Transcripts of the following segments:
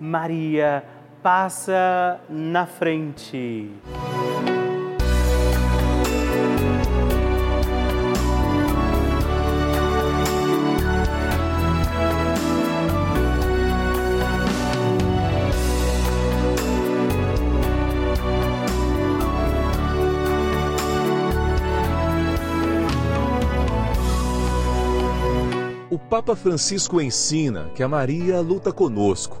Maria passa na frente. O Papa Francisco ensina que a Maria luta conosco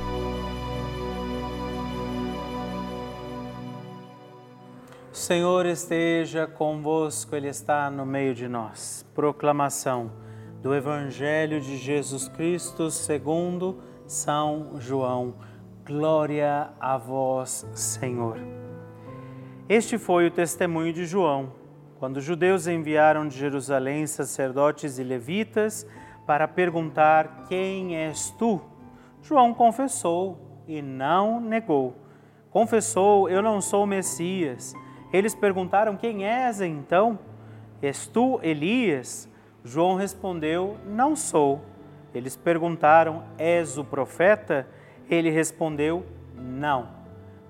Senhor esteja convosco, Ele está no meio de nós. Proclamação do Evangelho de Jesus Cristo segundo São João. Glória a vós, Senhor. Este foi o testemunho de João, quando os judeus enviaram de Jerusalém sacerdotes e levitas para perguntar: Quem és tu? João confessou e não negou. Confessou: Eu não sou o Messias. Eles perguntaram: Quem és então? És tu Elias? João respondeu: Não sou. Eles perguntaram: És o profeta? Ele respondeu: Não.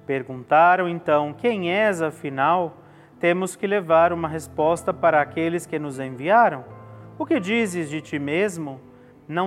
Perguntaram então: Quem és afinal? Temos que levar uma resposta para aqueles que nos enviaram. O que dizes de ti mesmo?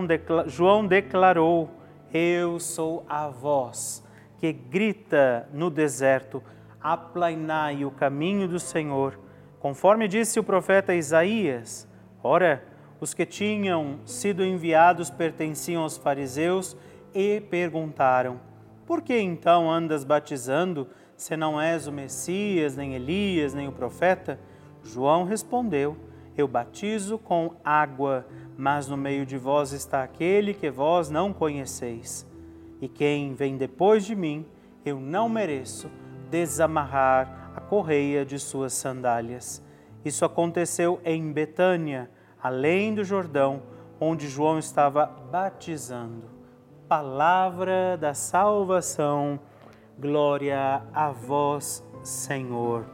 Decla... João declarou: Eu sou a voz que grita no deserto aplainai o caminho do Senhor, conforme disse o profeta Isaías. Ora, os que tinham sido enviados pertenciam aos fariseus e perguntaram: Por que então andas batizando, se não és o Messias, nem Elias, nem o profeta? João respondeu: Eu batizo com água, mas no meio de vós está aquele que vós não conheceis. E quem vem depois de mim, eu não mereço desamarrar a correia de suas sandálias. Isso aconteceu em Betânia, além do Jordão, onde João estava batizando. Palavra da salvação, glória a vós, Senhor.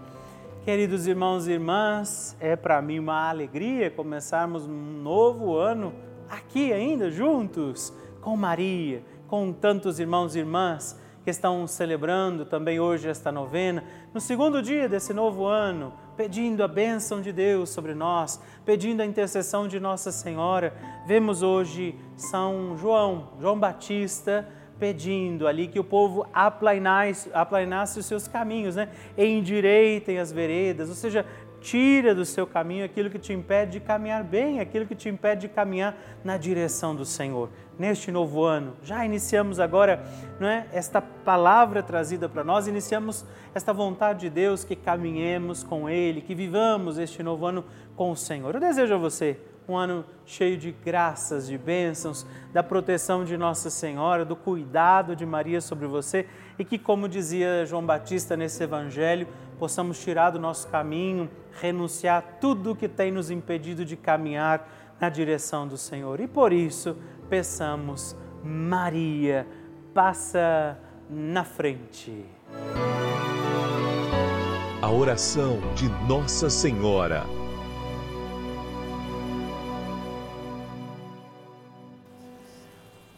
Queridos irmãos e irmãs, é para mim uma alegria começarmos um novo ano aqui ainda juntos com Maria, com tantos irmãos e irmãs que estão celebrando também hoje esta novena, no segundo dia desse novo ano, pedindo a bênção de Deus sobre nós, pedindo a intercessão de Nossa Senhora. Vemos hoje São João, João Batista, pedindo ali que o povo aplainasse, aplainasse os seus caminhos, né? endireitem as veredas, ou seja, tira do seu caminho aquilo que te impede de caminhar bem, aquilo que te impede de caminhar na direção do Senhor. Neste novo ano, já iniciamos agora não é, esta palavra trazida para nós, iniciamos esta vontade de Deus que caminhemos com Ele, que vivamos este novo ano com o Senhor. Eu desejo a você um ano cheio de graças, de bênçãos, da proteção de Nossa Senhora, do cuidado de Maria sobre você e que, como dizia João Batista nesse Evangelho, possamos tirar do nosso caminho, renunciar tudo que tem nos impedido de caminhar na direção do Senhor. E por isso, peçamos, Maria, passa na frente. A oração de Nossa Senhora.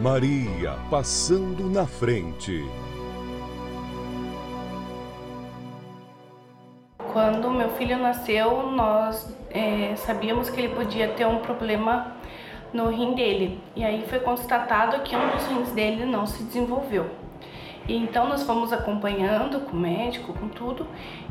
Maria passando na frente. Quando meu filho nasceu, nós é, sabíamos que ele podia ter um problema no rim dele. E aí foi constatado que um dos rins dele não se desenvolveu. E então nós fomos acompanhando com o médico, com tudo,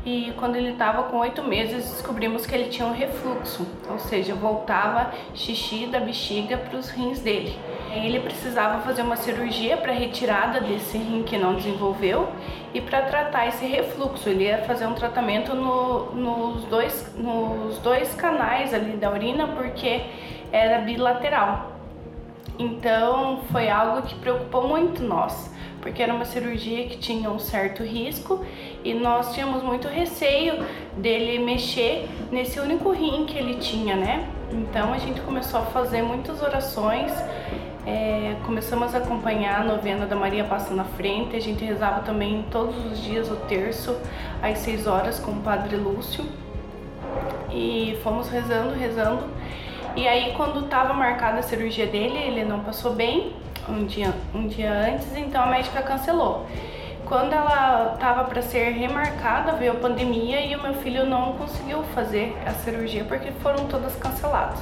e quando ele estava com oito meses descobrimos que ele tinha um refluxo, ou seja, voltava xixi da bexiga para os rins dele. Ele precisava fazer uma cirurgia para retirada desse rim que não desenvolveu e para tratar esse refluxo. Ele ia fazer um tratamento no, nos, dois, nos dois canais ali da urina porque era bilateral. Então foi algo que preocupou muito nós porque era uma cirurgia que tinha um certo risco e nós tínhamos muito receio dele mexer nesse único rim que ele tinha, né? Então a gente começou a fazer muitas orações, é, começamos a acompanhar a novena da Maria Passa na Frente, a gente rezava também todos os dias o terço às 6 horas com o Padre Lúcio e fomos rezando, rezando. E aí quando estava marcada a cirurgia dele, ele não passou bem, um dia, um dia antes, então a médica cancelou. Quando ela estava para ser remarcada, veio a pandemia e o meu filho não conseguiu fazer a cirurgia porque foram todas canceladas.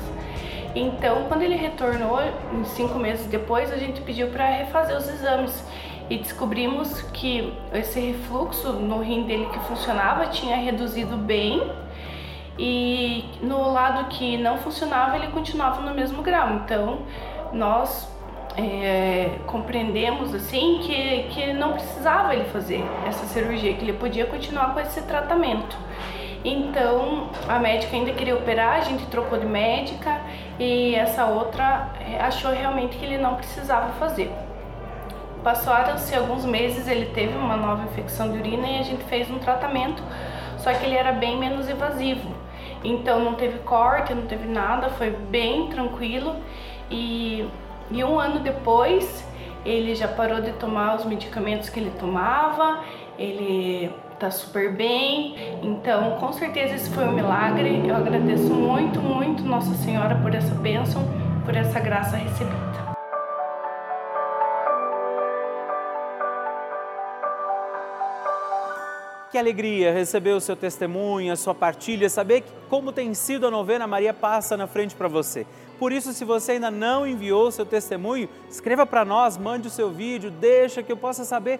Então, quando ele retornou, cinco meses depois, a gente pediu para refazer os exames e descobrimos que esse refluxo no rim dele que funcionava tinha reduzido bem e no lado que não funcionava ele continuava no mesmo grau. Então, nós é, compreendemos assim que, que não precisava ele fazer essa cirurgia, que ele podia continuar com esse tratamento. Então a médica ainda queria operar, a gente trocou de médica e essa outra é, achou realmente que ele não precisava fazer. Passaram-se alguns meses, ele teve uma nova infecção de urina e a gente fez um tratamento, só que ele era bem menos invasivo. Então não teve corte, não teve nada, foi bem tranquilo e e um ano depois, ele já parou de tomar os medicamentos que ele tomava, ele tá super bem. Então, com certeza esse foi um milagre. Eu agradeço muito, muito Nossa Senhora por essa bênção, por essa graça recebida. Que alegria receber o seu testemunho, a sua partilha, saber como tem sido a novena Maria Passa na frente para você. Por isso, se você ainda não enviou o seu testemunho, escreva para nós, mande o seu vídeo, deixa que eu possa saber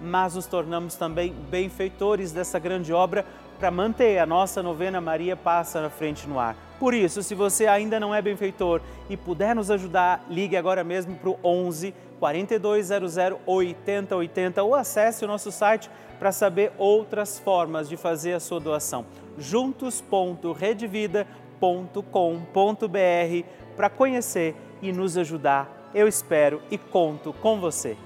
mas nos tornamos também benfeitores dessa grande obra para manter a nossa novena Maria Passa na Frente no Ar. Por isso, se você ainda não é benfeitor e puder nos ajudar, ligue agora mesmo para o 11 4200 8080 ou acesse o nosso site para saber outras formas de fazer a sua doação. juntos.redvida.com.br para conhecer e nos ajudar. Eu espero e conto com você.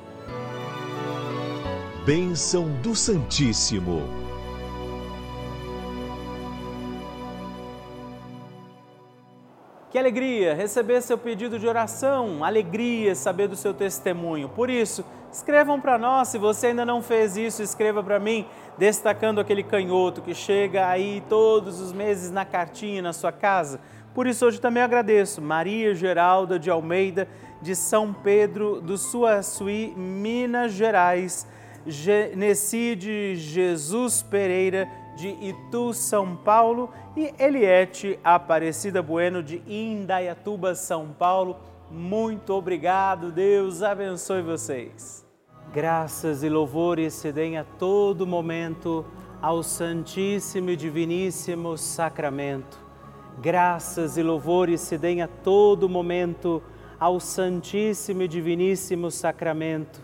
Bênção do Santíssimo. Que alegria receber seu pedido de oração, alegria saber do seu testemunho. Por isso, escrevam para nós, se você ainda não fez isso, escreva para mim, destacando aquele canhoto que chega aí todos os meses na cartinha na sua casa. Por isso, hoje também agradeço Maria Geralda de Almeida, de São Pedro do Suaçuí, Minas Gerais Genecide Jesus Pereira, de Itu, São Paulo, e Eliette Aparecida Bueno, de Indaiatuba, São Paulo. Muito obrigado, Deus abençoe vocês. Graças e louvores se deem a todo momento ao Santíssimo e Diviníssimo Sacramento. Graças e louvores se deem a todo momento ao Santíssimo e Diviníssimo Sacramento.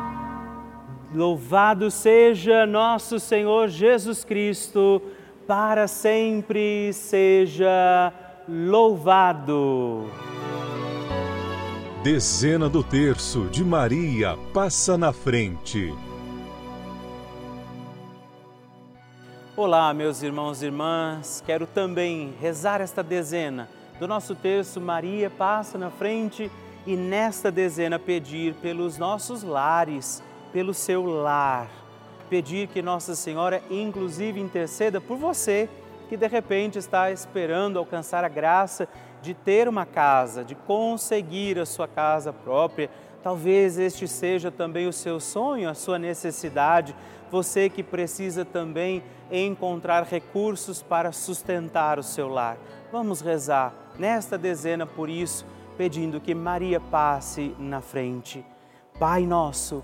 Louvado seja nosso Senhor Jesus Cristo para sempre seja louvado. Dezena do terço de Maria passa na frente. Olá, meus irmãos e irmãs, quero também rezar esta dezena do nosso terço Maria passa na frente e nesta dezena pedir pelos nossos lares, pelo seu lar pedir que Nossa Senhora, inclusive, interceda por você que de repente está esperando alcançar a graça de ter uma casa, de conseguir a sua casa própria. Talvez este seja também o seu sonho, a sua necessidade. Você que precisa também encontrar recursos para sustentar o seu lar. Vamos rezar nesta dezena por isso, pedindo que Maria passe na frente. Pai nosso,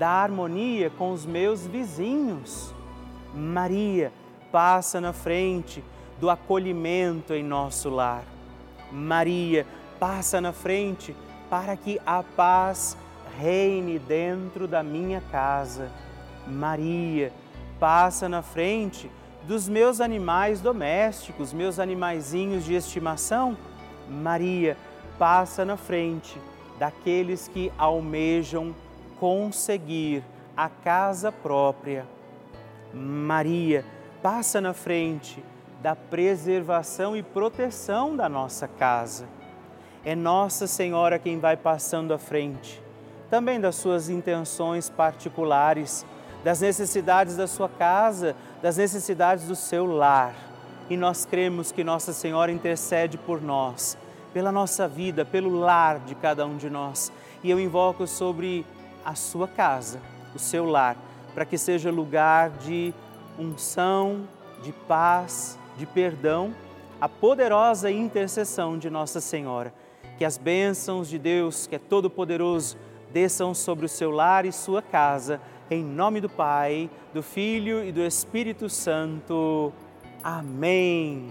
da harmonia com os meus vizinhos. Maria passa na frente do acolhimento em nosso lar. Maria passa na frente para que a paz reine dentro da minha casa. Maria passa na frente dos meus animais domésticos, meus animaizinhos de estimação. Maria passa na frente daqueles que almejam conseguir a casa própria. Maria passa na frente da preservação e proteção da nossa casa. É Nossa Senhora quem vai passando à frente, também das suas intenções particulares, das necessidades da sua casa, das necessidades do seu lar. E nós cremos que Nossa Senhora intercede por nós, pela nossa vida, pelo lar de cada um de nós. E eu invoco sobre a sua casa, o seu lar, para que seja lugar de unção, de paz, de perdão, a poderosa intercessão de Nossa Senhora. Que as bênçãos de Deus, que é todo-poderoso, desçam sobre o seu lar e sua casa, em nome do Pai, do Filho e do Espírito Santo. Amém.